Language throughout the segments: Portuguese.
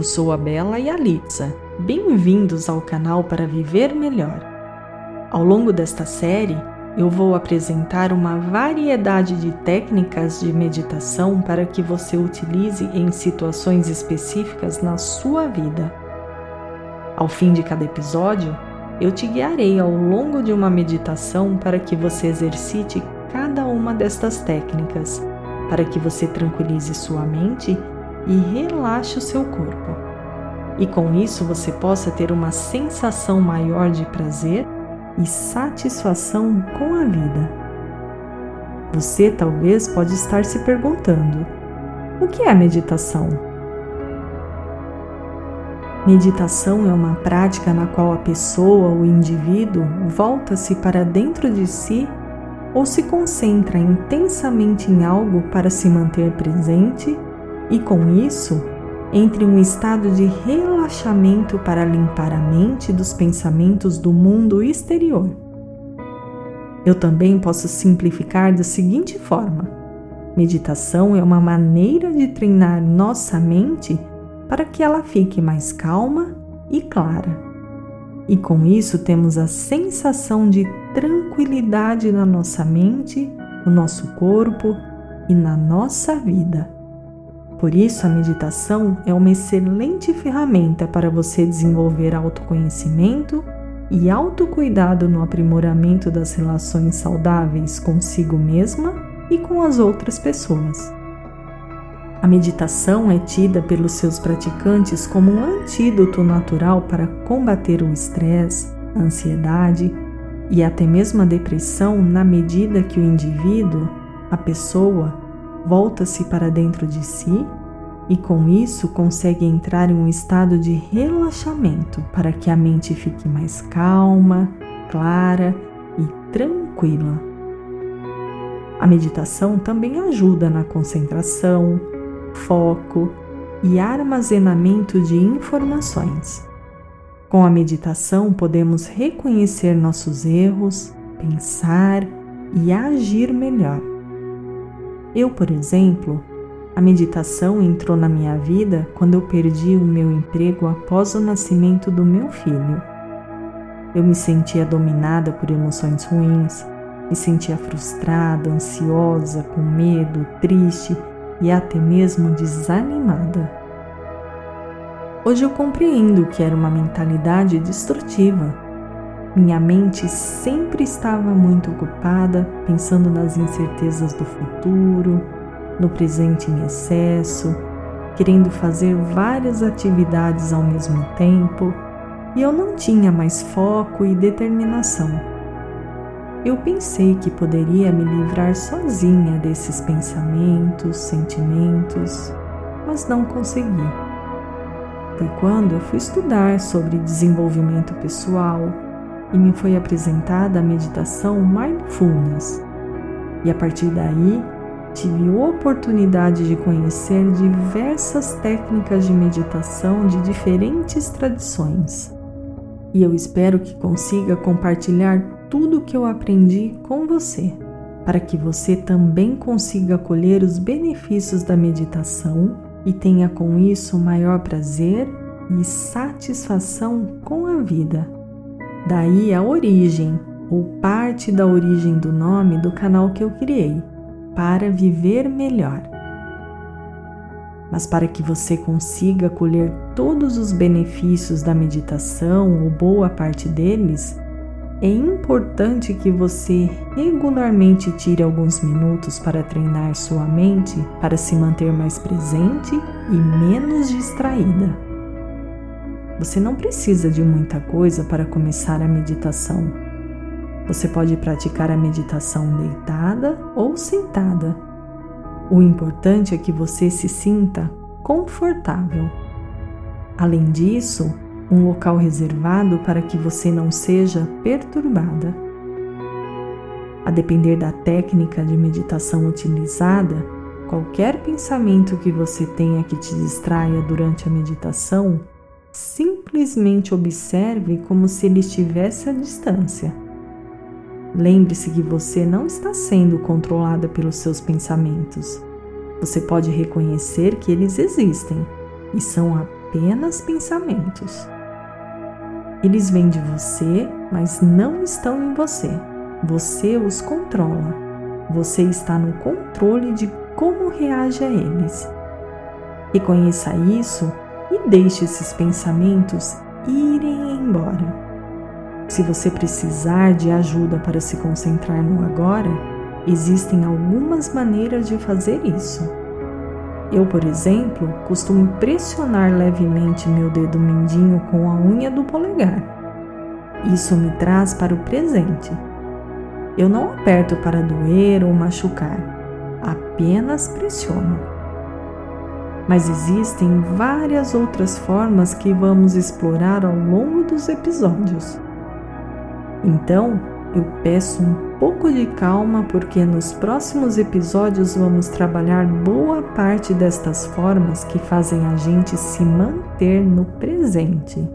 Eu sou a Bela e a Litza. Bem-vindos ao canal para viver melhor. Ao longo desta série, eu vou apresentar uma variedade de técnicas de meditação para que você utilize em situações específicas na sua vida. Ao fim de cada episódio, eu te guiarei ao longo de uma meditação para que você exercite cada uma destas técnicas, para que você tranquilize sua mente e relaxe o seu corpo. E com isso você possa ter uma sensação maior de prazer e satisfação com a vida. Você talvez pode estar se perguntando: o que é meditação? Meditação é uma prática na qual a pessoa ou indivíduo volta-se para dentro de si ou se concentra intensamente em algo para se manter presente e, com isso, entre um estado de relaxamento para limpar a mente dos pensamentos do mundo exterior. Eu também posso simplificar da seguinte forma: meditação é uma maneira de treinar nossa mente para que ela fique mais calma e clara. E com isso temos a sensação de tranquilidade na nossa mente, no nosso corpo e na nossa vida. Por isso, a meditação é uma excelente ferramenta para você desenvolver autoconhecimento e autocuidado no aprimoramento das relações saudáveis consigo mesma e com as outras pessoas. A meditação é tida pelos seus praticantes como um antídoto natural para combater o estresse, a ansiedade e até mesmo a depressão na medida que o indivíduo, a pessoa, volta-se para dentro de si e com isso consegue entrar em um estado de relaxamento para que a mente fique mais calma, clara e tranquila. A meditação também ajuda na concentração, foco e armazenamento de informações. Com a meditação, podemos reconhecer nossos erros, pensar e agir melhor. Eu, por exemplo, a meditação entrou na minha vida quando eu perdi o meu emprego após o nascimento do meu filho. Eu me sentia dominada por emoções ruins, me sentia frustrada, ansiosa, com medo, triste e até mesmo desanimada. Hoje eu compreendo que era uma mentalidade destrutiva minha mente sempre estava muito ocupada pensando nas incertezas do futuro, no presente em excesso, querendo fazer várias atividades ao mesmo tempo e eu não tinha mais foco e determinação. Eu pensei que poderia me livrar sozinha desses pensamentos, sentimentos, mas não consegui. Foi quando eu fui estudar sobre desenvolvimento pessoal e me foi apresentada a meditação Mindfulness. E a partir daí, tive oportunidade de conhecer diversas técnicas de meditação de diferentes tradições. E eu espero que consiga compartilhar tudo o que eu aprendi com você, para que você também consiga colher os benefícios da meditação e tenha com isso maior prazer e satisfação com a vida. Daí a origem, ou parte da origem do nome do canal que eu criei, para viver melhor. Mas para que você consiga colher todos os benefícios da meditação ou boa parte deles, é importante que você regularmente tire alguns minutos para treinar sua mente para se manter mais presente e menos distraída. Você não precisa de muita coisa para começar a meditação. Você pode praticar a meditação deitada ou sentada. O importante é que você se sinta confortável. Além disso, um local reservado para que você não seja perturbada. A depender da técnica de meditação utilizada, qualquer pensamento que você tenha que te distraia durante a meditação Simplesmente observe como se ele estivesse à distância. Lembre-se que você não está sendo controlada pelos seus pensamentos. Você pode reconhecer que eles existem e são apenas pensamentos. Eles vêm de você, mas não estão em você. Você os controla. Você está no controle de como reage a eles. Reconheça isso e deixe esses pensamentos irem embora. Se você precisar de ajuda para se concentrar no agora, existem algumas maneiras de fazer isso. Eu, por exemplo, costumo pressionar levemente meu dedo mindinho com a unha do polegar. Isso me traz para o presente. Eu não aperto para doer ou machucar, apenas pressiono. Mas existem várias outras formas que vamos explorar ao longo dos episódios. Então, eu peço um pouco de calma porque nos próximos episódios vamos trabalhar boa parte destas formas que fazem a gente se manter no presente.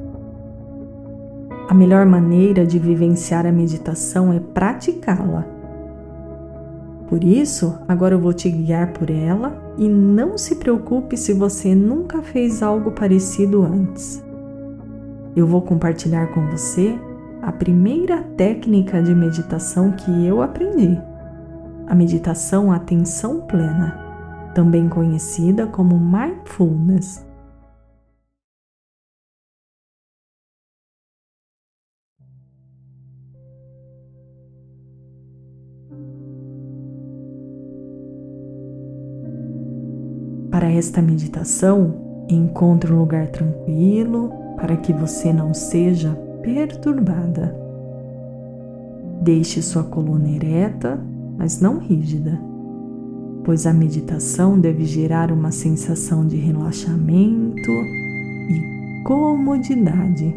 A melhor maneira de vivenciar a meditação é praticá-la. Por isso, agora eu vou te guiar por ela e não se preocupe se você nunca fez algo parecido antes. Eu vou compartilhar com você a primeira técnica de meditação que eu aprendi, a meditação atenção plena, também conhecida como mindfulness. Esta meditação, encontre um lugar tranquilo para que você não seja perturbada. Deixe sua coluna ereta, mas não rígida, pois a meditação deve gerar uma sensação de relaxamento e comodidade.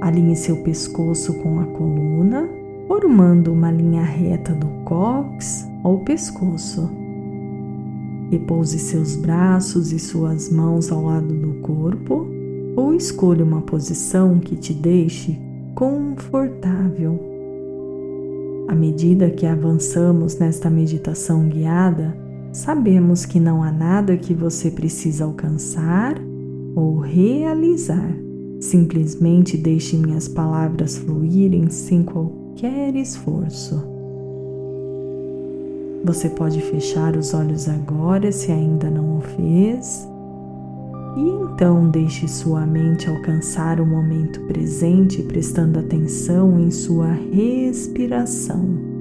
Alinhe seu pescoço com a coluna, formando uma linha reta do cóccix ao pescoço. Repouse seus braços e suas mãos ao lado do corpo ou escolha uma posição que te deixe confortável. À medida que avançamos nesta meditação guiada, sabemos que não há nada que você precisa alcançar ou realizar. Simplesmente deixe minhas palavras fluírem sem qualquer esforço. Você pode fechar os olhos agora se ainda não o fez e então deixe sua mente alcançar o momento presente, prestando atenção em sua respiração.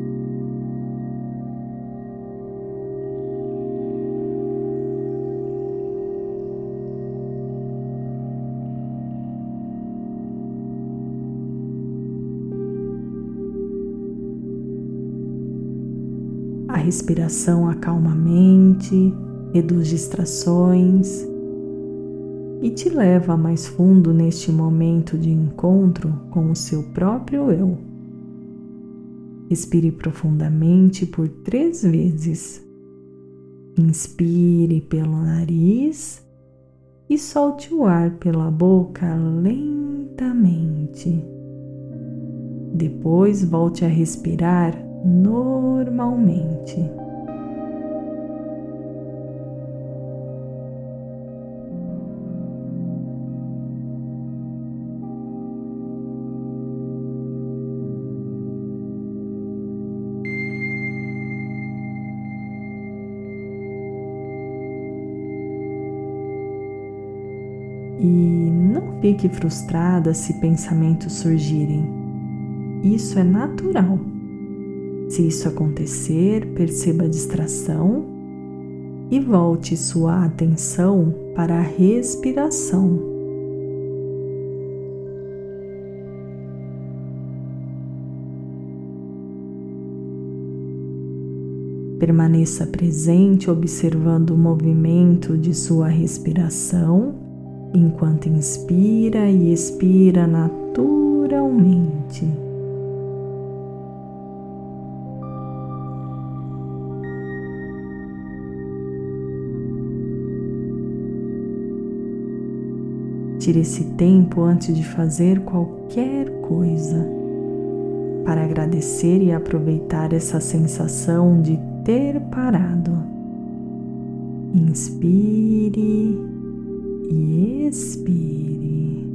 Respiração acalma a mente, reduz distrações e te leva mais fundo neste momento de encontro com o seu próprio eu. Respire profundamente por três vezes. Inspire pelo nariz e solte o ar pela boca lentamente. Depois volte a respirar normalmente. E não fique frustrada se pensamentos surgirem. Isso é natural. Se isso acontecer, perceba a distração e volte sua atenção para a respiração. Permaneça presente observando o movimento de sua respiração enquanto inspira e expira naturalmente. Tire esse tempo antes de fazer qualquer coisa para agradecer e aproveitar essa sensação de ter parado. Inspire e expire.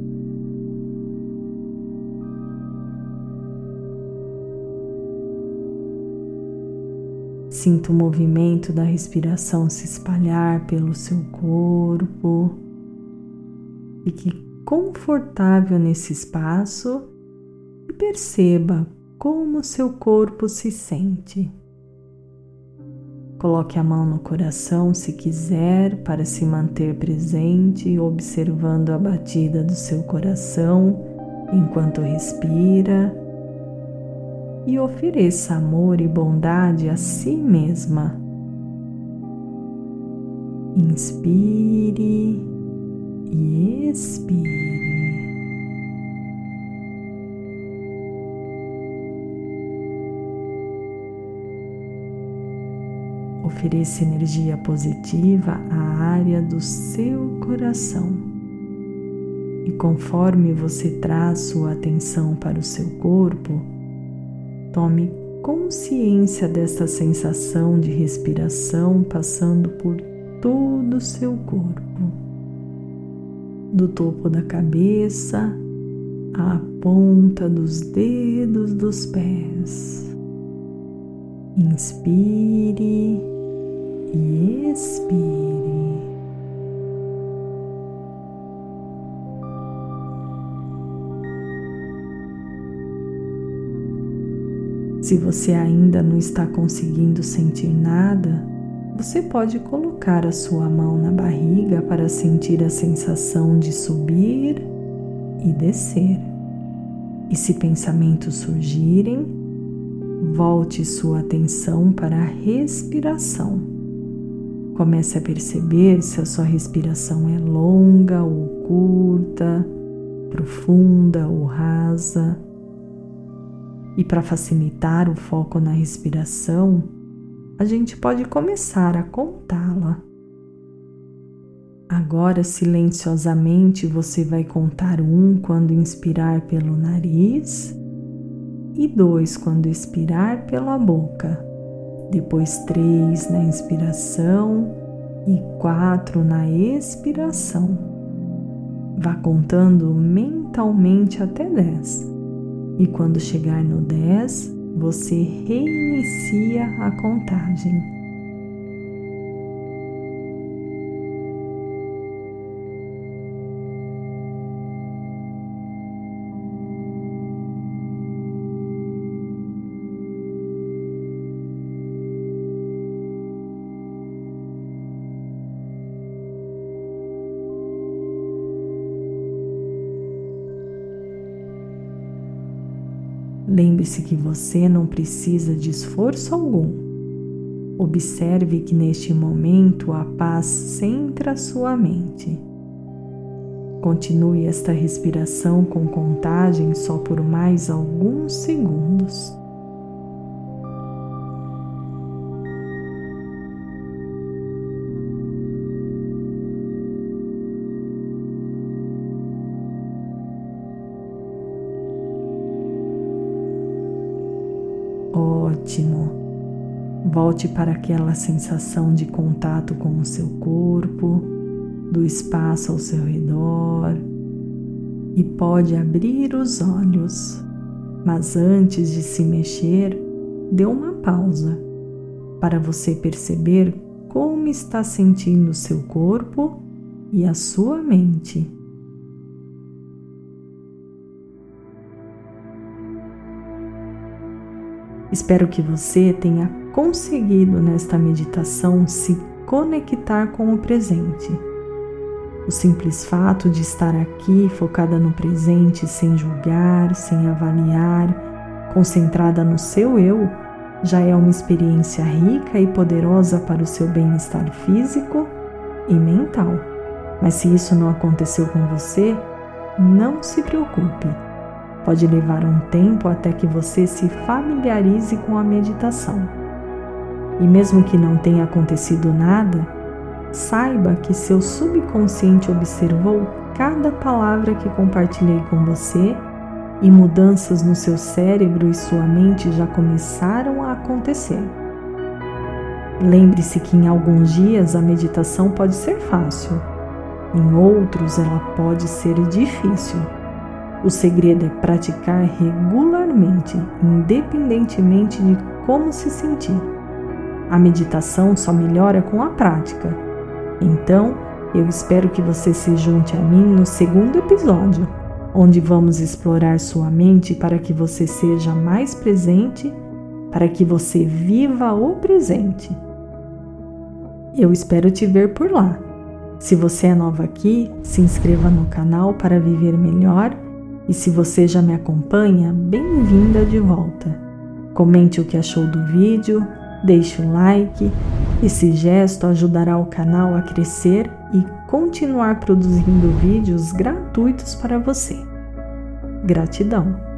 Sinta o movimento da respiração se espalhar pelo seu corpo. Fique confortável nesse espaço e perceba como seu corpo se sente. Coloque a mão no coração se quiser para se manter presente, observando a batida do seu coração enquanto respira. E ofereça amor e bondade a si mesma. Inspire e expire. Ofereça energia positiva à área do seu coração. E conforme você traz sua atenção para o seu corpo, tome consciência desta sensação de respiração passando por todo o seu corpo, do topo da cabeça à ponta dos dedos dos pés. Inspire e expire. Se você ainda não está conseguindo sentir nada, você pode colocar a sua mão na barriga para sentir a sensação de subir e descer. E se pensamentos surgirem, volte sua atenção para a respiração. Comece a perceber se a sua respiração é longa ou curta, profunda ou rasa. E para facilitar o foco na respiração, a gente pode começar a contá-la. Agora, silenciosamente, você vai contar um quando inspirar pelo nariz e dois quando expirar pela boca depois três na inspiração e quatro na expiração. Vá contando mentalmente até dez. E quando chegar no dez, você reinicia a contagem. Lembre-se que você não precisa de esforço algum. Observe que neste momento a paz centra sua mente. Continue esta respiração com contagem só por mais alguns segundos. Ótimo. Volte para aquela sensação de contato com o seu corpo, do espaço ao seu redor e pode abrir os olhos. Mas antes de se mexer, dê uma pausa para você perceber como está sentindo o seu corpo e a sua mente. Espero que você tenha conseguido nesta meditação se conectar com o presente. O simples fato de estar aqui focada no presente, sem julgar, sem avaliar, concentrada no seu eu, já é uma experiência rica e poderosa para o seu bem-estar físico e mental. Mas se isso não aconteceu com você, não se preocupe Pode levar um tempo até que você se familiarize com a meditação. E mesmo que não tenha acontecido nada, saiba que seu subconsciente observou cada palavra que compartilhei com você e mudanças no seu cérebro e sua mente já começaram a acontecer. Lembre-se que em alguns dias a meditação pode ser fácil, Em outros, ela pode ser difícil. O segredo é praticar regularmente, independentemente de como se sentir. A meditação só melhora com a prática. Então, eu espero que você se junte a mim no segundo episódio, onde vamos explorar sua mente para que você seja mais presente, para que você viva o presente. Eu espero te ver por lá. Se você é nova aqui, se inscreva no canal para viver melhor e se você já me acompanha, bem-vinda de volta. Comente o que achou do vídeo, deixe o like. Esse gesto ajudará o canal a crescer e continuar produzindo vídeos gratuitos para você. Gratidão!